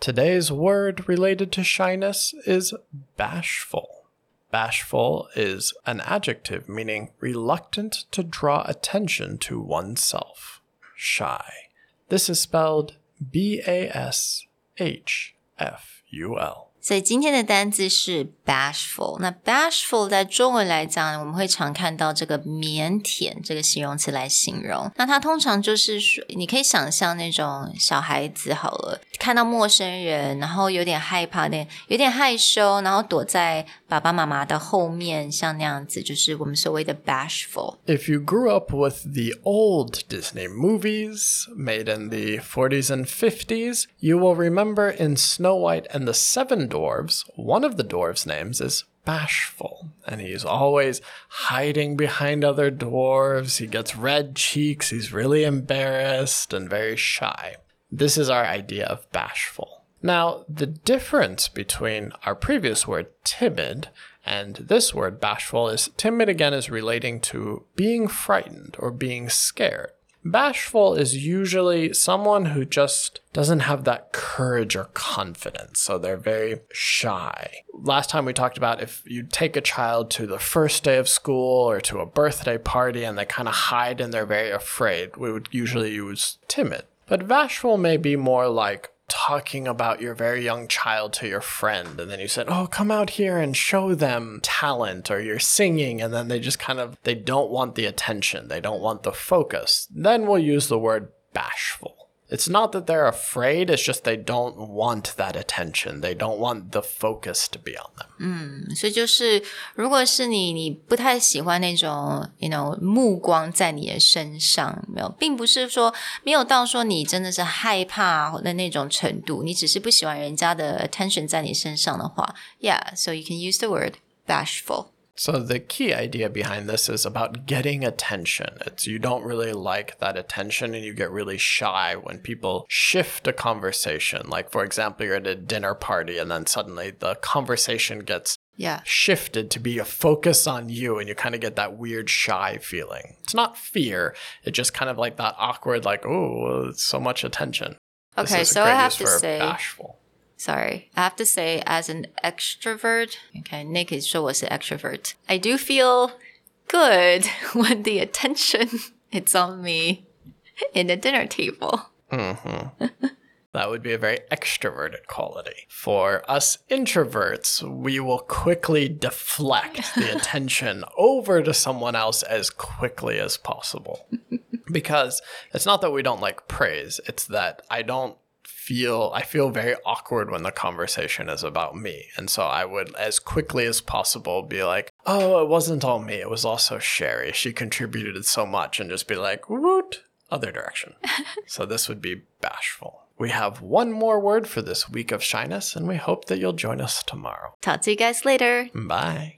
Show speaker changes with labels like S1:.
S1: Today's word related to shyness is bashful. Bashful is an adjective meaning reluctant to draw attention to oneself. Shy. This is spelled B A S H F U L.
S2: 所以今天的单字是 bashful。那 bashful 在中文来讲，我们会常看到这个腼腆这个形容词来形容。那它通常就是说，你可以想象那种小孩子好了， 看到陌生人，然后有点害怕，有点有点害羞，然后躲在爸爸妈妈的后面，像那样子，就是我们所谓的 bashful。
S1: If you grew up with the old Disney movies made in the 40s and 50s, you will remember in Snow White and the Seven Dwarfs, one of the dwarves' names is Bashful, and he's always hiding behind other dwarves. He gets red cheeks, he's really embarrassed and very shy. This is our idea of bashful. Now, the difference between our previous word timid and this word bashful is timid again is relating to being frightened or being scared. Bashful is usually someone who just doesn't have that courage or confidence, so they're very shy. Last time we talked about if you take a child to the first day of school or to a birthday party and they kind of hide and they're very afraid, we would usually use timid. But bashful may be more like talking about your very young child to your friend and then you said oh come out here and show them talent or you're singing and then they just kind of they don't want the attention. They don't want the focus. Then we'll use the word bashful it's not that they're afraid it's just they don't want that attention they don't want the focus to be on them
S2: 所以就是，如果是你，你不太喜欢那种，you know，目光在你的身上，没有，并不是说没有到说你真的是害怕的那种程度，你只是不喜欢人家的 attention 在你身上的话，yeah，so you can use the word bashful。
S1: So the key idea behind this is about getting attention. It's you don't really like that attention and you get really shy when people shift a conversation. Like for example, you're at a dinner party and then suddenly the conversation gets Yeah，shifted to be a focus on you and you kind of get that weird shy feeling. It's not fear, it's just kind of like that awkward like, "Oh, so much attention."
S2: Okay, so I have to say-
S1: bashful.
S2: Sorry. I have to say, as an extrovert, okay, Nick is show us an extrovert. I do feel good when the attention it's on me in the dinner table. Mm-hmm.
S1: that would be a very extroverted quality. For us introverts, we will quickly deflect the attention over to someone else as quickly as possible. because it's not that we don't like praise, it's that I don't feel I feel very awkward when the conversation is about me. And so I would as quickly as possible be like, "Oh, it wasn't all me. It was also Sherry. She contributed so much." And just be like, "Woot, other direction." so this would be bashful. We have one more word for this week of shyness, and we hope that you'll join us tomorrow.
S2: Talk to you guys later.
S1: Bye.